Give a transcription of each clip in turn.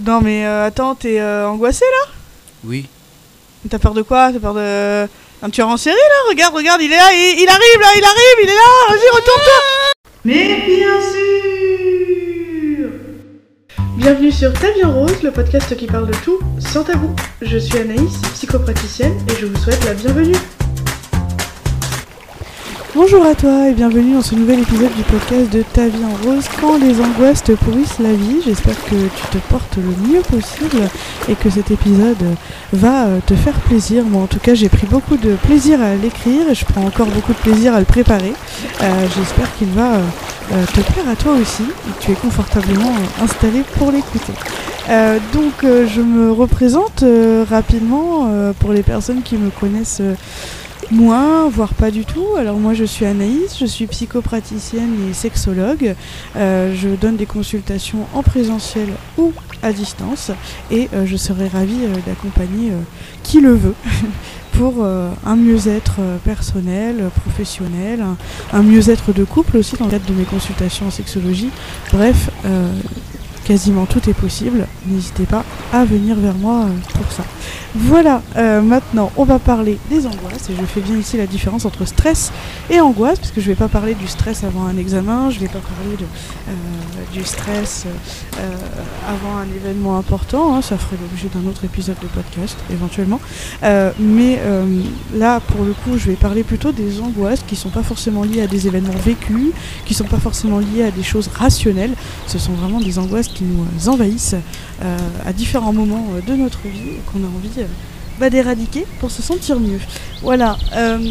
Non mais euh, attends, t'es euh, angoissé là? Oui. T'as peur de quoi? T'as peur de... Un tueur en série là? Regarde, regarde, il est là, il, il arrive là, il arrive, il est là Vas-y, retourne-toi Mais bien sûr Bienvenue sur Ta vie en rose, le podcast qui parle de tout sans tabou. Je suis Anaïs, psychopraticienne, et je vous souhaite la bienvenue. Bonjour à toi et bienvenue dans ce nouvel épisode du podcast de Ta vie en rose quand les angoisses te pourrissent la vie. J'espère que tu te portes le mieux possible et que cet épisode va euh, te faire plaisir. Moi en tout cas j'ai pris beaucoup de plaisir à l'écrire et je prends encore beaucoup de plaisir à le préparer. Euh, J'espère qu'il va euh, te plaire à toi aussi et que tu es confortablement installé pour l'écouter. Donc je me représente rapidement pour les personnes qui me connaissent moins, voire pas du tout. Alors moi je suis Anaïs, je suis psychopraticienne et sexologue. Euh, je donne des consultations en présentiel ou à distance et euh, je serai ravie euh, d'accompagner qui le veut. pour un mieux-être personnel, professionnel, un, mieux-être de couple aussi dans le cadre de mes consultations en sexologie. Bref, quasiment tout est possible. N'hésitez pas à venir vers moi euh, pour ça. Voilà, euh, maintenant on va parler des angoisses et je fais bien ici la différence entre stress et angoisse parce que je vais pas parler du stress avant un examen, je vais pas parler euh, du stress avant un événement important, hein, ça ferait l'objet d'un autre épisode de podcast éventuellement. Mais là pour le coup je vais parler plutôt des angoisses qui sont pas forcément liées à des événements vécus, qui sont pas forcément liées à des choses rationnelles, ce sont vraiment des angoisses qui nous envahissent euh, à différents moments euh, de notre vie et qu'on a envie euh, bah, d'éradiquer pour se sentir mieux. Voilà.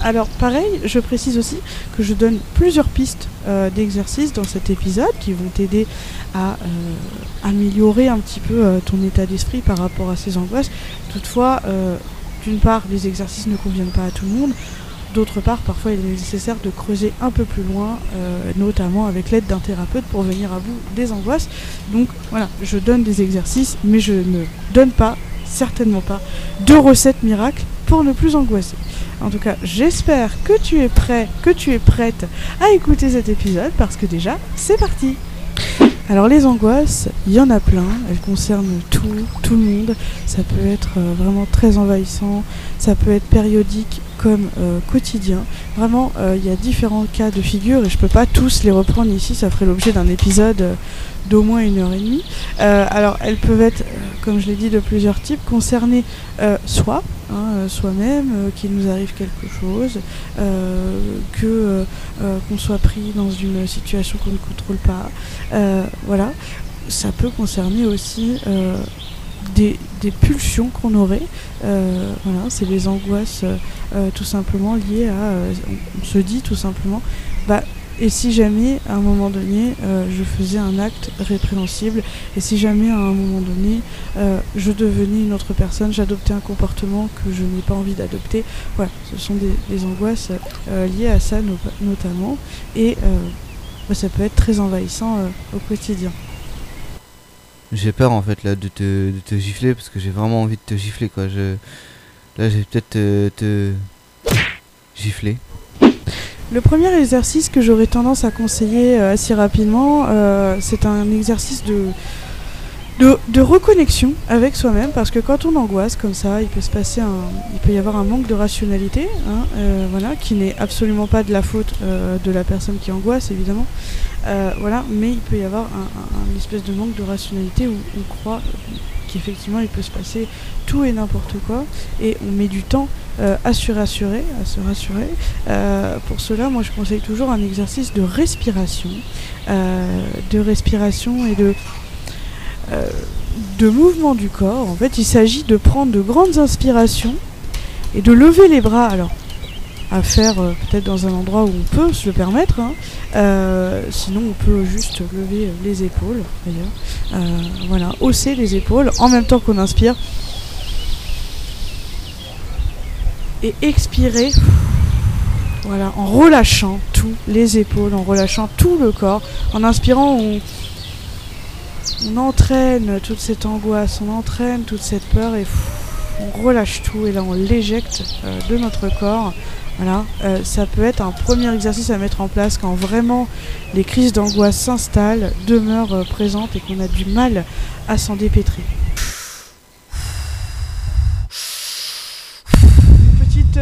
alors pareil, je précise aussi que je donne plusieurs pistes d'exercices dans cet épisode qui vont t'aider à améliorer un petit peu ton état d'esprit par rapport à ces angoisses. Toutefois, d'une part, les exercices ne conviennent pas à tout le monde. D'autre part, parfois il est nécessaire de creuser un peu plus loin, euh, notamment avec l'aide d'un thérapeute pour venir à bout des angoisses. Donc voilà, je donne des exercices, mais je ne donne pas, certainement pas, de recettes miracles pour ne plus angoisser. En tout cas, j'espère que tu es prêt, que tu es prête à écouter cet épisode parce que déjà, c'est parti. Alors les angoisses, il y en a plein, elles concernent tout, tout le monde. Ça peut être euh, vraiment très envahissant, ça peut être périodique euh, quotidien. Vraiment, euh, il y a différents cas de figure et je peux pas tous les reprendre ici, ça ferait l'objet d'un épisode euh, d'au moins une heure et demie. Alors elles peuvent être, comme je l'ai dit, de plusieurs types, concerner euh, soi, hein, soi-même, qu'il nous arrive quelque chose, que qu'on soit pris dans une situation qu'on ne contrôle pas. Voilà, ça peut concerner aussi des, pulsions qu'on aurait. Euh, voilà, c'est les angoisses euh, euh, tout simplement liées à. on, se dit tout simplement, bah. Et si jamais, à un moment donné, je faisais un acte répréhensible, et si jamais, à un moment donné, je devenais une autre personne, j'adoptais un comportement que je n'ai pas envie d'adopter, voilà, ce sont des, angoisses liées à ça no- notamment, et bah, ça peut être très envahissant au quotidien. J'ai peur en fait là de te, de te gifler parce que j'ai vraiment envie de te gifler quoi. Je... Là j'ai peut-être te, gifler. Le premier exercice que j'aurais tendance à conseiller euh, assez rapidement, euh, c'est un exercice de, de, de reconnexion avec soi-même, parce que quand on angoisse comme ça, il peut se passer un, y avoir un manque de rationalité, hein, euh, voilà, qui n'est absolument pas de la faute euh, de la personne qui angoisse évidemment, Euh, voilà, mais il peut y avoir un, espèce de manque de rationalité où on croit qu'effectivement il peut se passer tout et n'importe quoi, et on met du temps à se rassurer, à se rassurer. Pour cela, moi je conseille toujours un exercice de respiration, de respiration et de, de mouvement du corps. En fait, il s'agit de prendre de grandes inspirations et de lever les bras. Alors, à faire euh, peut-être dans un endroit où on peut se le permettre. hein. Euh, sinon, on peut juste lever euh, les épaules, d'ailleurs. Euh, voilà, hausser les épaules en même temps qu'on inspire. Et expirer. Voilà, en relâchant tout, les épaules, en relâchant tout le corps. En inspirant, on, on entraîne toute cette angoisse, on entraîne toute cette peur et on relâche tout et là on l'éjecte euh, de notre corps. Voilà, euh, ça peut être un premier exercice à mettre en place quand vraiment les crises d'angoisse s'installent, demeurent euh, présentes et qu'on a du mal à s'en dépêtrer. Petite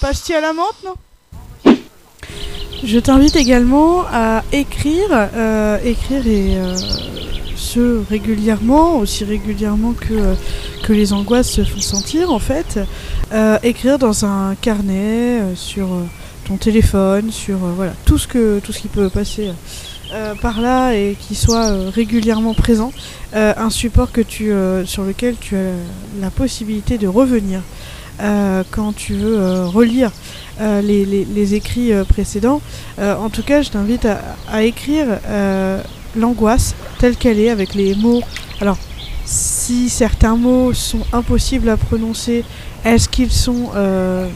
pastille à la menthe, non? Je t'invite également à écrire, écrire et ce régulièrement, aussi régulièrement que, que les angoisses se font sentir en fait. Euh, écrire dans un carnet, euh, sur euh, ton téléphone, sur voilà tout ce que tout ce qui peut passer par là et qui soit régulièrement présent. Un support que tu sur lequel tu as la possibilité de revenir quand tu veux relire les, les- écrits précédents. En tout cas, je t'invite à, écrire l'angoisse telle qu'elle est avec les mots. Alors, si certains mots sont impossibles à prononcer, est-ce qu'ils sont euh,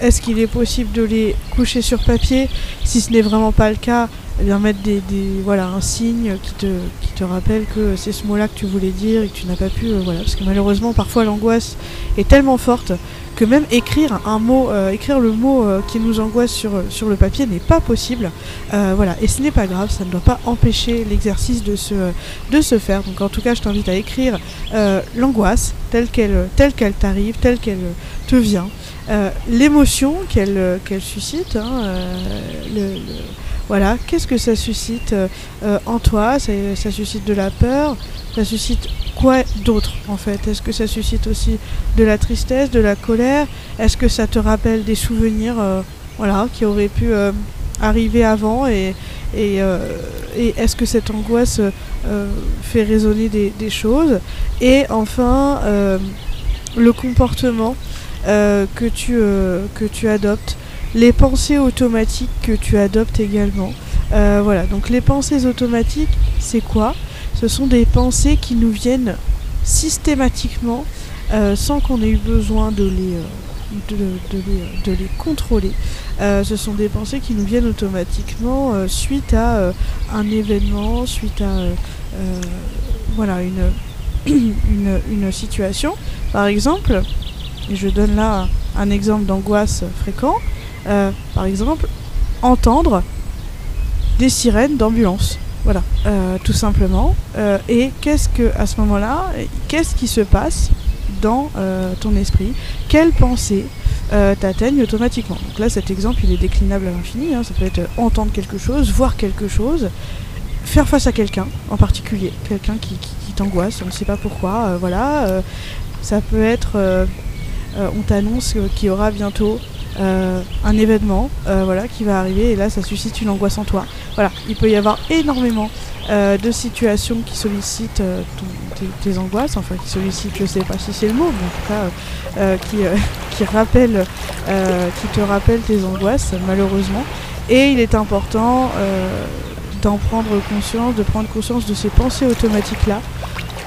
est-ce qu'il est possible de les coucher sur papier? Si ce n'est vraiment pas le cas, bien mettre des, des- voilà un signe qui te qui te rappelle que c'est ce mot-là que tu voulais dire et que tu n'as pas pu euh, voilà. Parce que malheureusement parfois l'angoisse est tellement forte que même écrire un mot euh, écrire le mot euh, qui nous angoisse sur sur le papier n'est pas possible. Euh, voilà. Et ce n'est pas grave ça ne doit pas empêcher l'exercice de se de se faire. Donc en tout cas je t'invite à écrire euh, l'angoisse telle qu'elle telle qu'elle t'arrive telle qu'elle te vient. Euh, l'émotion qu'elle euh, qu'elle suscite hein, euh, le- le, voilà, qu'est-ce que ça suscite euh, euh, en toi? Ça, suscite de la peur? Ça suscite quoi d'autre en fait? Est-ce que ça suscite aussi de la tristesse, de la colère? Est-ce que ça te rappelle des souvenirs euh, voilà, qui auraient pu arriver avant? Et, est-ce que cette angoisse fait résonner des, choses? Et enfin, le comportement que tu adoptes les pensées automatiques que tu adoptes également. Euh, voilà, donc les pensées automatiques, c'est quoi? Ce sont des pensées qui nous viennent systématiquement euh, sans qu'on ait eu besoin de les, euh, contrôler. Ce sont des pensées qui nous viennent automatiquement suite à un événement, suite à une, une, une situation. Par exemple, je donne là un exemple d'angoisse fréquent, euh, par exemple, entendre des sirènes d'ambulance. Voilà, euh, tout simplement. Euh, et qu'est-ce que, à ce moment-là, qu'est-ce qui se passe dans ton esprit? Quelles pensées t'atteignent automatiquement? Donc là, cet exemple, il est déclinable à l'infini. hein. Ça peut être entendre quelque chose, voir quelque chose, faire face à quelqu'un en particulier, quelqu'un qui, t'angoisse, on ne sait pas pourquoi. voilà, ça peut être, on t'annonce euh, qu'il y aura bientôt euh, un événement euh, voilà, qui va arriver et là ça suscite une angoisse en toi. Voilà, il peut y avoir énormément euh, de situations qui sollicitent euh, tes, angoisses, enfin qui sollicitent, je sais pas si c'est le mot, mais en tout cas euh, euh, qui, euh, qui, euh, te rappellent tes angoisses malheureusement. Et il est important euh, d'en prendre conscience, de prendre conscience de ces pensées automatiques là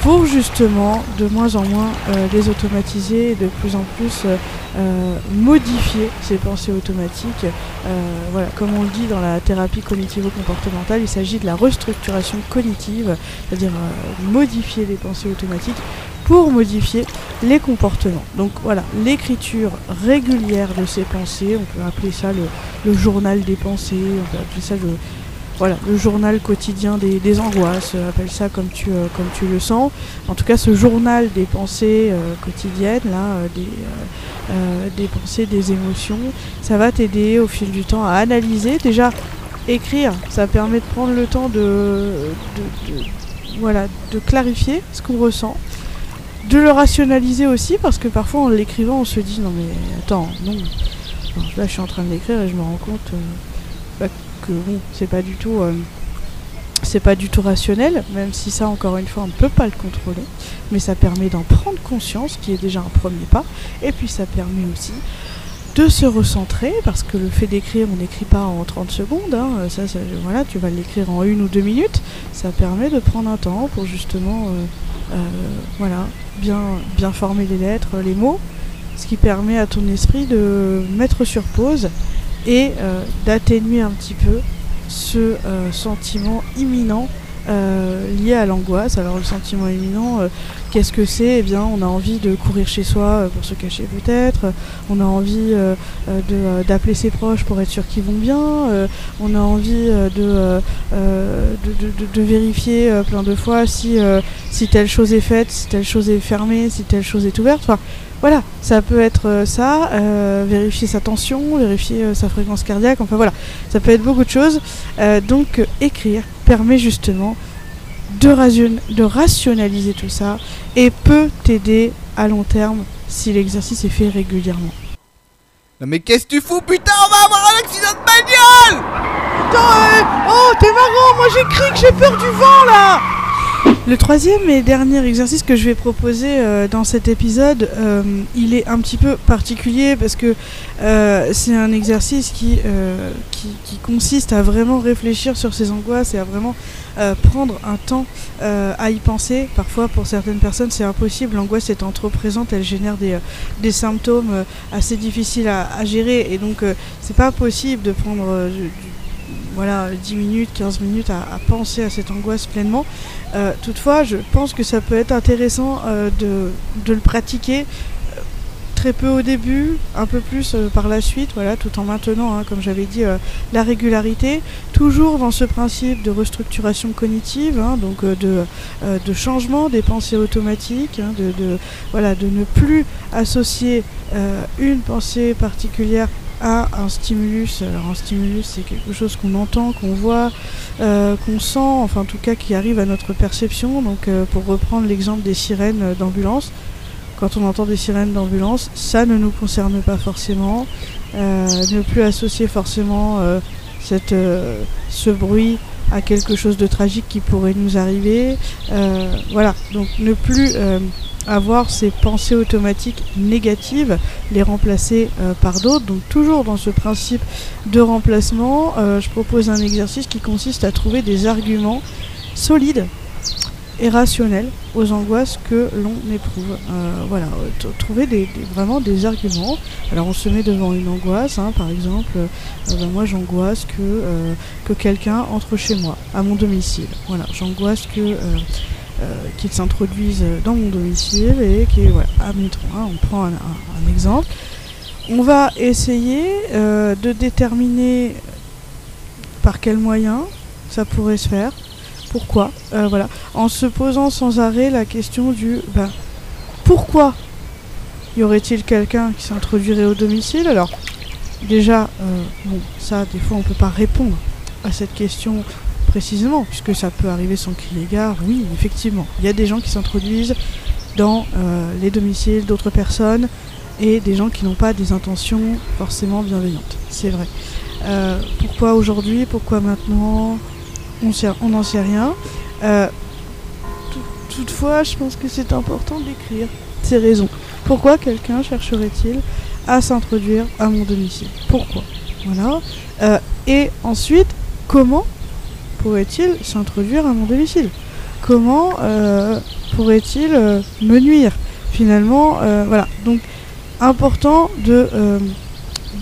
pour justement de moins en moins euh, les automatiser et de plus en plus euh, euh, modifier ces pensées automatiques. Voilà, comme on le dit dans la thérapie cognitivo-comportementale, il s'agit de la restructuration cognitive, c'est-à-dire modifier les pensées automatiques pour modifier les comportements. Donc voilà, l'écriture régulière de ces pensées, on peut appeler ça le, le journal des pensées, on peut appeler ça le, voilà, le journal quotidien des, angoisses, euh, appelle ça comme tu, euh, comme tu le sens. En tout cas, ce journal des pensées euh, quotidiennes, là, des, pensées, des émotions, ça va t'aider au fil du temps à analyser. Déjà, écrire, ça permet de prendre le temps de, voilà, de clarifier ce qu'on ressent, de le rationaliser aussi, parce que parfois en l'écrivant, on se dit non mais attends, non, là je suis en train de l'écrire et je me rends compte que bon, c'est pas du tout. euh, pas du tout rationnel, même si ça, encore une fois, on ne peut pas le contrôler. Mais ça permet d'en prendre conscience, qui est déjà un premier pas. Et puis ça permet aussi de se recentrer, parce que le fait d'écrire, on n'écrit pas en 30 secondes. hein, ça- voilà, tu vas l'écrire en une ou deux minutes. Ça permet de prendre un temps pour justement, euh, euh, voilà, bien, bien former les lettres, les mots, ce qui permet à ton esprit de mettre sur pause et euh, d'atténuer un petit peu ce euh, sentiment imminent euh, liées à l'angoisse. Alors le sentiment éminent, euh, qu'est-ce que c'est? Eh bien, on a envie de courir chez soi euh, pour se cacher peut-être. On a envie euh, euh, d'appeler ses proches pour être sûr qu'ils vont bien. on a envie de, de, vérifier plein de fois si, si telle chose est faite, si telle chose est fermée, si telle chose est ouverte. Enfin, voilà, ça peut être ça, vérifier sa tension, vérifier sa fréquence cardiaque, enfin voilà, ça peut être beaucoup de choses. Donc écrire permet justement de, ration- de rationaliser tout ça et peut t'aider à long terme si l'exercice est fait régulièrement. Non mais qu'est-ce que tu fous putain? On va avoir un accident de bagnole! Oh, t'es marrant, moi j'écris que j'ai peur du vent là Le troisième et dernier exercice que je vais proposer euh, dans cet épisode, euh, il est un petit peu particulier parce que euh, c'est un exercice qui, consiste à vraiment réfléchir sur ses angoisses et à vraiment prendre un temps à y penser. Parfois, pour certaines personnes, c'est impossible. L'angoisse étant trop présente, elle génère des, symptômes assez difficiles à, gérer et donc c'est pas possible de prendre du- du- voilà, 10 minutes, 15 minutes à, penser à cette angoisse pleinement. Euh, toutefois, je pense que ça peut être intéressant euh, de, le pratiquer euh, très peu au début, un peu plus par la suite, voilà, tout en maintenant, hein, comme j'avais dit, la régularité, toujours dans ce principe de restructuration cognitive, hein, donc de, changement des pensées automatiques, hein, de, ne plus associer une pensée particulière à un stimulus. Alors un stimulus, c'est quelque chose qu'on entend, qu'on voit, euh, qu'on sent, enfin en tout cas qui arrive à notre perception. Donc euh, pour reprendre l'exemple des sirènes euh, d'ambulance, quand on entend des sirènes d'ambulance, ça ne nous concerne pas forcément. Ne plus associer forcément ce bruit à quelque chose de tragique qui pourrait nous arriver. Voilà, donc ne plus avoir ces pensées automatiques négatives, les remplacer euh, par d'autres. Donc toujours dans ce principe de remplacement, euh, je propose un exercice qui consiste à trouver des arguments solides et rationnels aux angoisses que l'on éprouve. Euh, voilà, trouver vraiment des arguments. Alors on se met devant une angoisse, hein, par exemple, ben moi j'angoisse que, que quelqu'un entre chez moi, à mon domicile. Voilà, j'angoisse que euh, euh, qu'il s'introduise dans mon domicile et qui voilà, admettons, hein, on prend un, exemple. On va essayer euh, de déterminer par quels moyens ça pourrait se faire, pourquoi, euh, voilà, en se posant sans arrêt la question du ben, pourquoi y aurait-il quelqu'un qui s'introduirait au domicile? Alors déjà, bon, ça des fois on peut pas répondre à cette question précisément, puisque ça peut arriver sans crier gare. Oui, effectivement, il y a des gens qui s'introduisent dans euh, les domiciles d'autres personnes et des gens qui n'ont pas des intentions forcément bienveillantes. C'est vrai. Euh, pourquoi aujourd'hui? Pourquoi maintenant? On n'en sait rien. Euh, tout- toutefois, je pense que c'est important d'écrire ces raisons. Pourquoi quelqu'un chercherait-il à s'introduire à mon domicile? Pourquoi? Voilà. Et ensuite, comment pourrait-il s'introduire à mon domicile? Comment euh, pourrait-il euh, me nuire? Finalement, euh, voilà. Donc, important de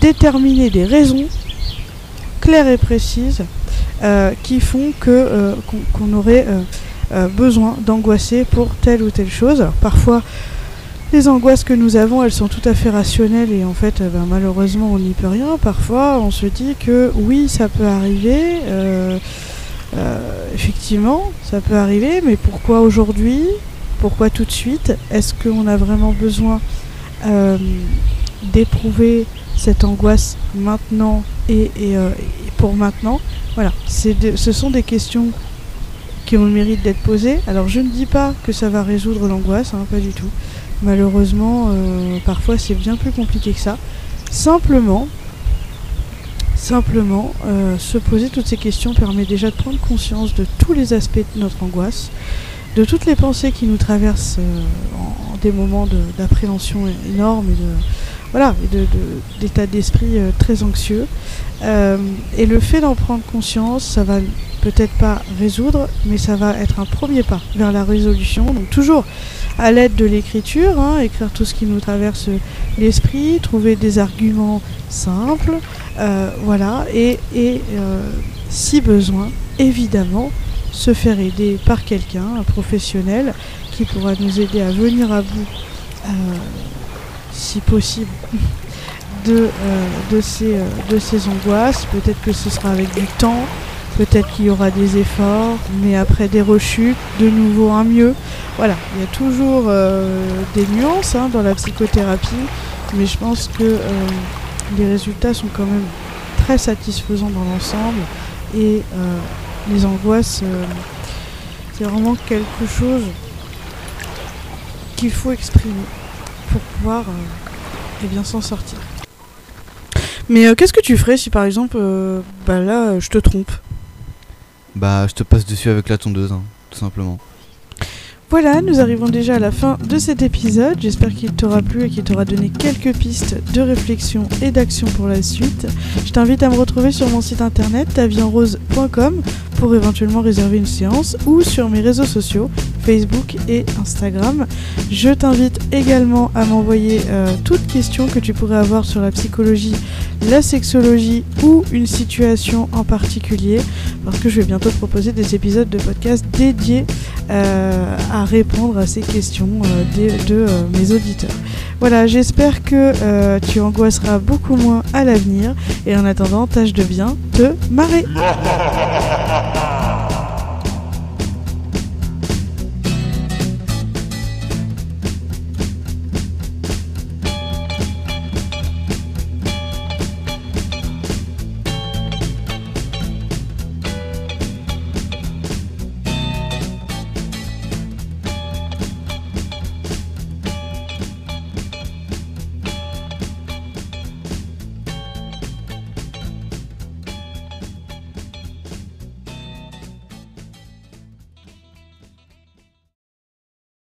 déterminer des raisons claires et précises qui font que qu'on aurait besoin d'angoisser pour telle ou telle chose. Parfois, les angoisses que nous avons, elles sont tout à fait rationnelles et en fait, euh, ben, malheureusement, on n'y peut rien. Parfois, on se dit que oui, ça peut arriver. Euh, effectivement, ça peut arriver, mais pourquoi aujourd'hui? Pourquoi tout de suite? Est-ce qu'on a vraiment besoin euh, d'éprouver cette angoisse maintenant et, euh, pour maintenant? Voilà, de- ce sont des questions qui ont le mérite d'être posées. Alors je ne dis pas que ça va résoudre l'angoisse, hein, pas du tout. Malheureusement, parfois c'est bien plus compliqué que ça. Simplement, simplement, euh, se poser toutes ces questions permet déjà de prendre conscience de tous les aspects de notre angoisse, de toutes les pensées qui nous traversent euh, en, des moments d'appréhension énorme et de voilà d'état d'esprit euh, très anxieux. Et le fait d'en prendre conscience, ça va peut-être pas résoudre, mais ça va être un premier pas vers la résolution. Donc toujours à l'aide de l'écriture, hein, écrire tout ce qui nous traverse l'esprit, trouver des arguments simples, euh, voilà, et, euh, si besoin, évidemment, se faire aider par quelqu'un, un professionnel, qui pourra nous aider à venir à bout, euh, si possible, de ces angoisses. Peut-être que ce sera avec du temps, peut-être qu'il y aura des efforts, mais après des rechutes, de nouveau un mieux. Voilà, il y a toujours euh, des nuances hein, dans la psychothérapie, mais je pense que euh, les résultats sont quand même très satisfaisants dans l'ensemble et euh, les angoisses, c'est vraiment quelque chose qu'il faut exprimer pour pouvoir eh bien s'en sortir. Mais qu'est-ce que tu ferais si par exemple, bah là, je te trompe? Bah, je te passe dessus avec la tondeuse, hein, tout simplement. Voilà, nous arrivons déjà à la fin de cet épisode. J'espère qu'il t'aura plu et qu'il t'aura donné quelques pistes de réflexion et d'action pour la suite. Je t'invite à me retrouver sur mon site internet tavienrose.com pour éventuellement réserver une séance ou sur mes réseaux sociaux Facebook et Instagram. Je t'invite également à m'envoyer euh, toutes questions que tu pourrais avoir sur la psychologie, la sexologie ou une situation en particulier parce que je vais bientôt te proposer des épisodes de podcast dédiés euh, à répondre à ces questions euh, de, euh, mes auditeurs. Voilà, j'espère que tu angoisseras beaucoup moins à l'avenir et en attendant, tâche de bien te marrer.